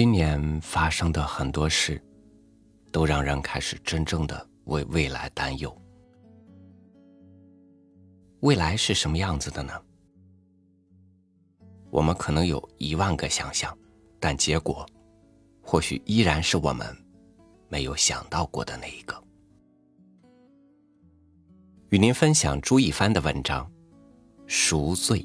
今年发生的很多事，都让人开始真正的为未来担忧。未来是什么样子的呢？我们可能有一万个想象，但结果，或许依然是我们没有想到过的那一个。与您分享朱一帆的文章《赎罪》。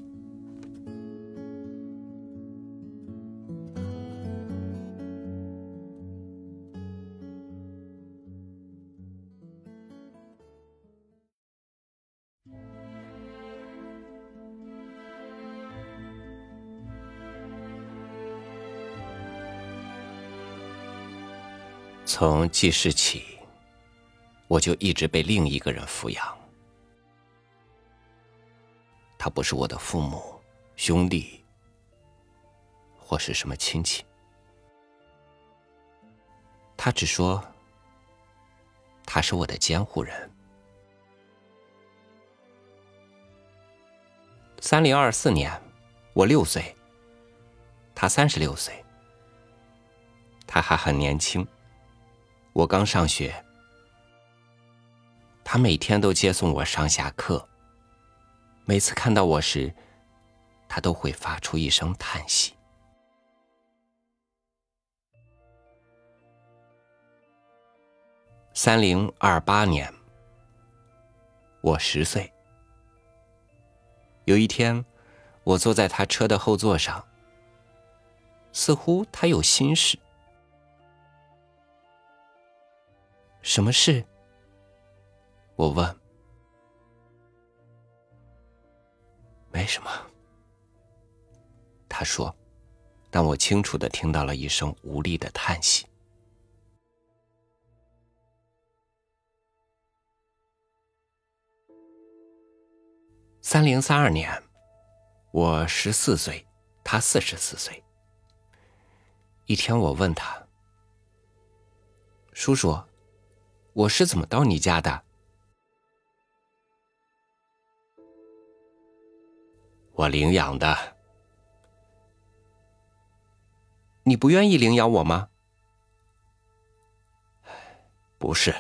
从记事起，我就一直被另一个人抚养。他不是我的父母、兄弟，或是什么亲戚。他只说他是我的监护人。三零二四年，我六岁，他三十六岁，他还很年轻。我刚上学，他每天都接送我上下课。每次看到我时，他都会发出一声叹息。三零二八年，我十岁。有一天，我坐在他车的后座上，似乎他有心事。什么事？我问。没什么，他说，但我清楚的听到了一声无力的叹息。三零三二年，我十四岁，他四十四岁。一天，我问他：“叔叔。”我是怎么到你家的？我领养的。你不愿意领养我吗？不是。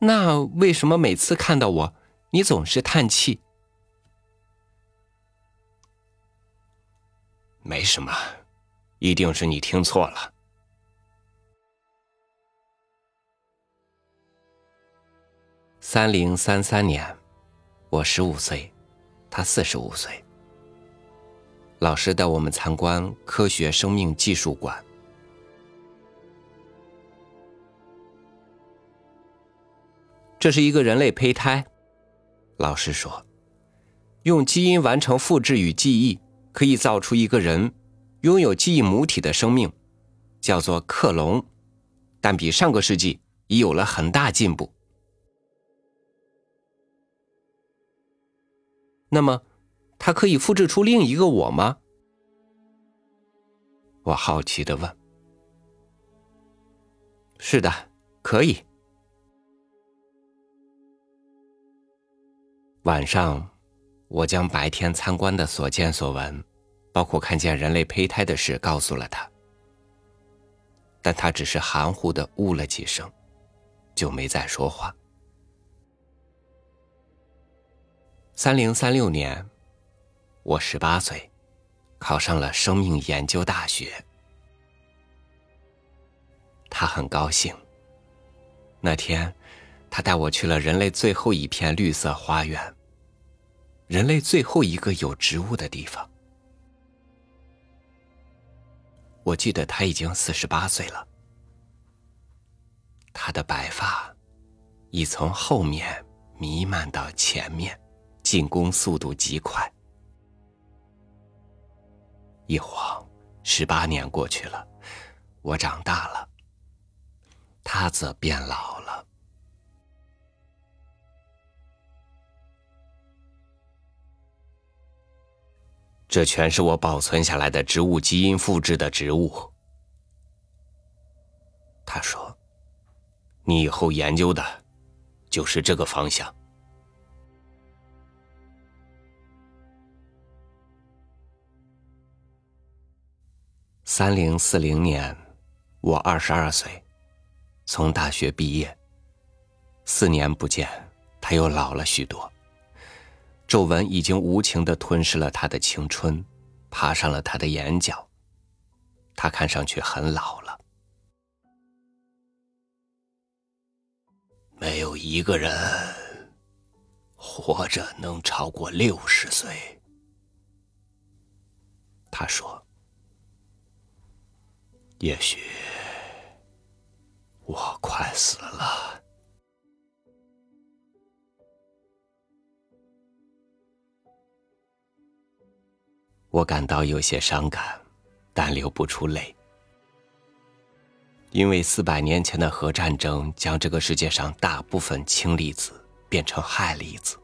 那为什么每次看到我，你总是叹气？没什么，一定是你听错了。三零三三年，我十五岁，他四十五岁。老师带我们参观科学生命技术馆。这是一个人类胚胎，老师说，用基因完成复制与记忆，可以造出一个人拥有记忆母体的生命，叫做克隆，但比上个世纪已有了很大进步。那么，他可以复制出另一个我吗？我好奇的问。是的，可以。晚上，我将白天参观的所见所闻，包括看见人类胚胎的事，告诉了他。但他只是含糊的呜了几声，就没再说话。三零三六年，我十八岁，考上了生命研究大学。他很高兴。那天，他带我去了人类最后一片绿色花园，人类最后一个有植物的地方。我记得他已经四十八岁了，他的白发已从后面弥漫到前面。进攻速度极快，一晃十八年过去了，我长大了，他则变老了。这全是我保存下来的植物基因复制的植物。他说：“你以后研究的，就是这个方向。”三零四零年，我二十二岁，从大学毕业。四年不见，他又老了许多。皱纹已经无情的吞噬了他的青春，爬上了他的眼角。他看上去很老了。没有一个人活着能超过六十岁。他说。也许我快死了，我感到有些伤感，但流不出泪，因为四百年前的核战争将这个世界上大部分氢离子变成氦离子，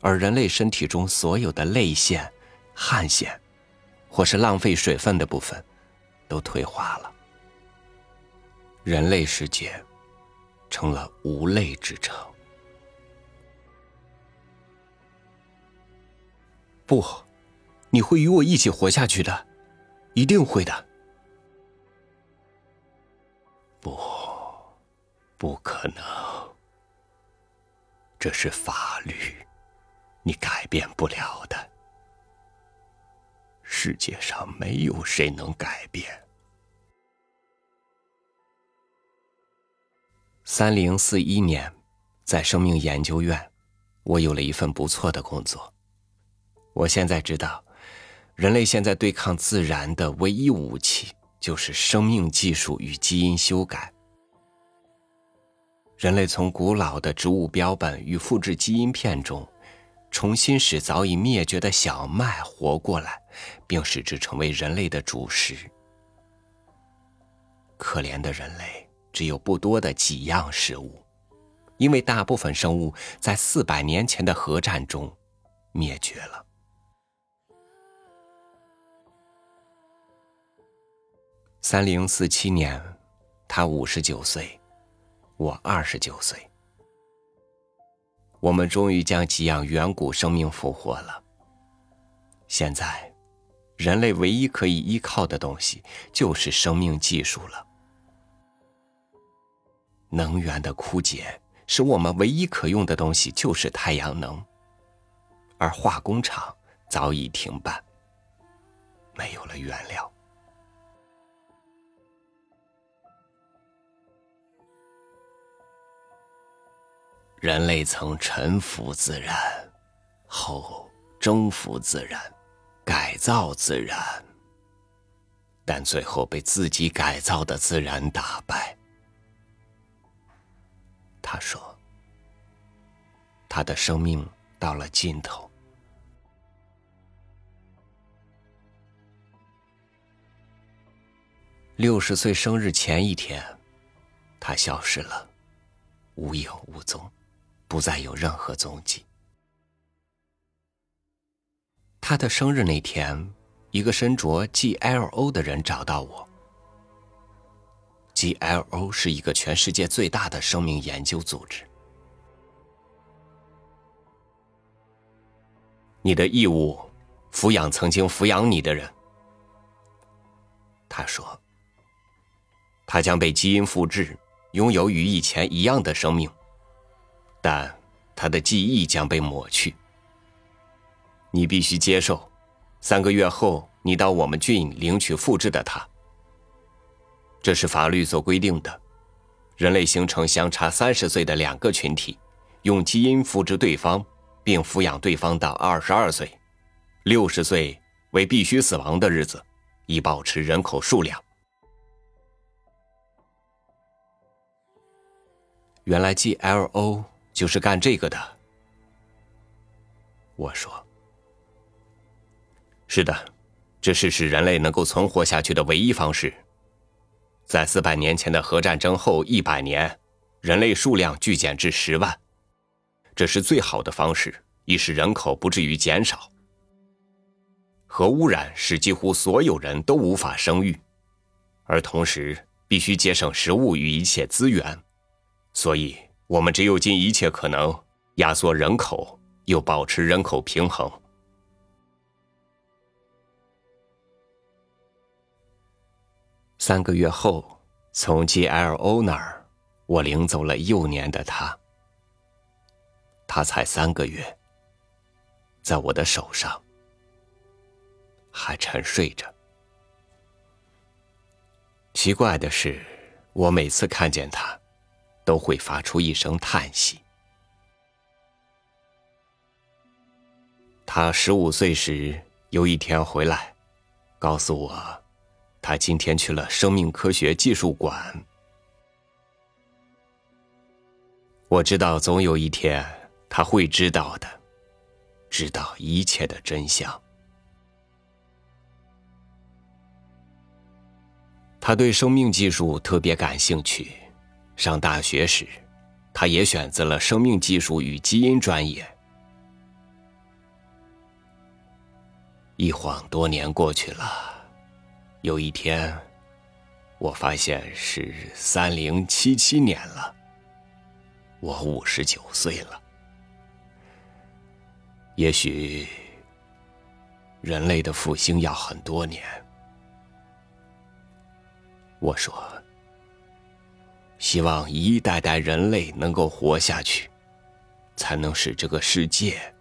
而人类身体中所有的泪腺、汗腺，或是浪费水分的部分。都退化了，人类世界成了无泪之城。不，你会与我一起活下去的，一定会的。不，不可能，这是法律，你改变不了的。世界上没有谁能改变。三零四一年，在生命研究院，我有了一份不错的工作。我现在知道，人类现在对抗自然的唯一武器就是生命技术与基因修改。人类从古老的植物标本与复制基因片中。重新使早已灭绝的小麦活过来，并使之成为人类的主食。可怜的人类只有不多的几样食物，因为大部分生物在四百年前的核战中灭绝了。三零四七年，他五十九岁，我二十九岁。我们终于将几样远古生命复活了。现在，人类唯一可以依靠的东西就是生命技术了。能源的枯竭使我们唯一可用的东西就是太阳能，而化工厂早已停办，没有了原料。人类曾臣服自然，后征服自然，改造自然，但最后被自己改造的自然打败。他说：“他的生命到了尽头。”六十岁生日前一天，他消失了，无影无踪。不再有任何踪迹。他的生日那天，一个身着 GLO 的人找到我。GLO 是一个全世界最大的生命研究组织。你的义务，抚养曾经抚养你的人。他说，他将被基因复制，拥有与以前一样的生命。但他的记忆将被抹去。你必须接受，三个月后你到我们郡领取复制的他。这是法律所规定的。人类形成相差三十岁的两个群体，用基因复制对方，并抚养对方到二十二岁，六十岁为必须死亡的日子，以保持人口数量。原来 G L O。就是干这个的，我说：“是的，这是使人类能够存活下去的唯一方式。在四百年前的核战争后一百年，人类数量剧减至十万，这是最好的方式，以使人口不至于减少。核污染使几乎所有人都无法生育，而同时必须节省食物与一切资源，所以。”我们只有尽一切可能压缩人口，又保持人口平衡。三个月后，从 G.L.O 那儿，我领走了幼年的他。他才三个月，在我的手上，还沉睡着。奇怪的是，我每次看见他，都会发出一声叹息。他十五岁时有一天回来，告诉我，他今天去了生命科学技术馆。我知道，总有一天他会知道的，知道一切的真相。他对生命技术特别感兴趣，上大学时，他也选择了生命技术与基因专业。一晃多年过去了，有一天，我发现是三零七七年了。我五十九岁了。也许人类的复兴要很多年。我说，希望一代代人类能够活下去，才能使这个世界。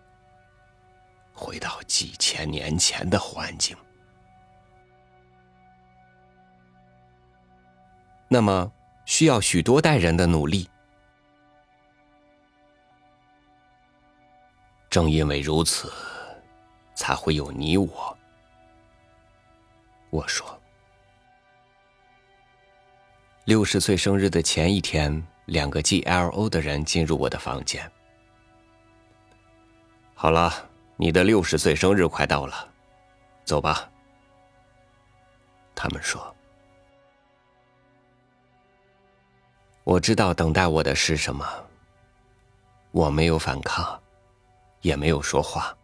回到几千年前的环境，那么需要许多代人的努力。正因为如此，才会有你我。我说，六十岁生日的前一天，两个 G.L.O 的人进入我的房间。好了。你的六十岁生日快到了，走吧。他们说：“我知道等待我的是什么。”我没有反抗，也没有说话。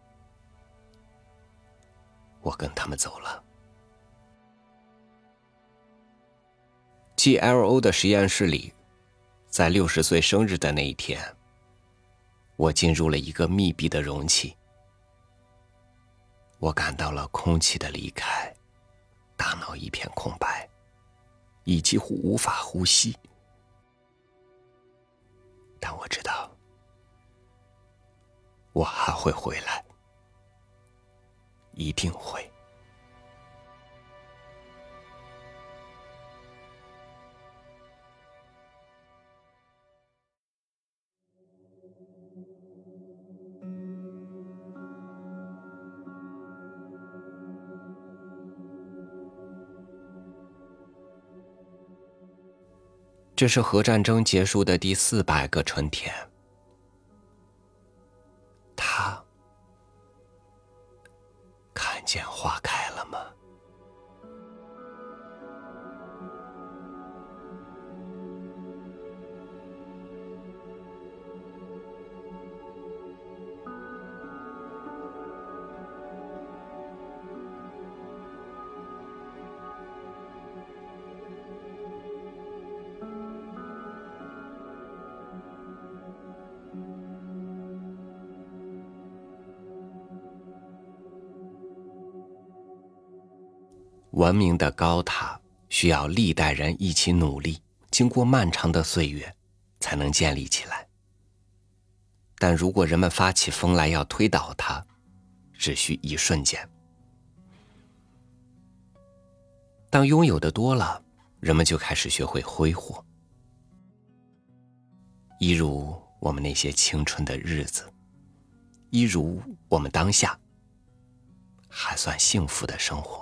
我跟他们走了。G.L.O 的实验室里，在六十岁生日的那一天，我进入了一个密闭的容器。我感到了空气的离开，大脑一片空白，已几乎无法呼吸。我知道，我还会回来，一定会。这是核战争结束的第四百个春天。他看见花开文明的高塔需要历代人一起努力，经过漫长的岁月，才能建立起来。但如果人们发起疯来要推倒它，只需一瞬间。当拥有的多了，人们就开始学会挥霍，一如我们那些青春的日子，一如我们当下还算幸福的生活。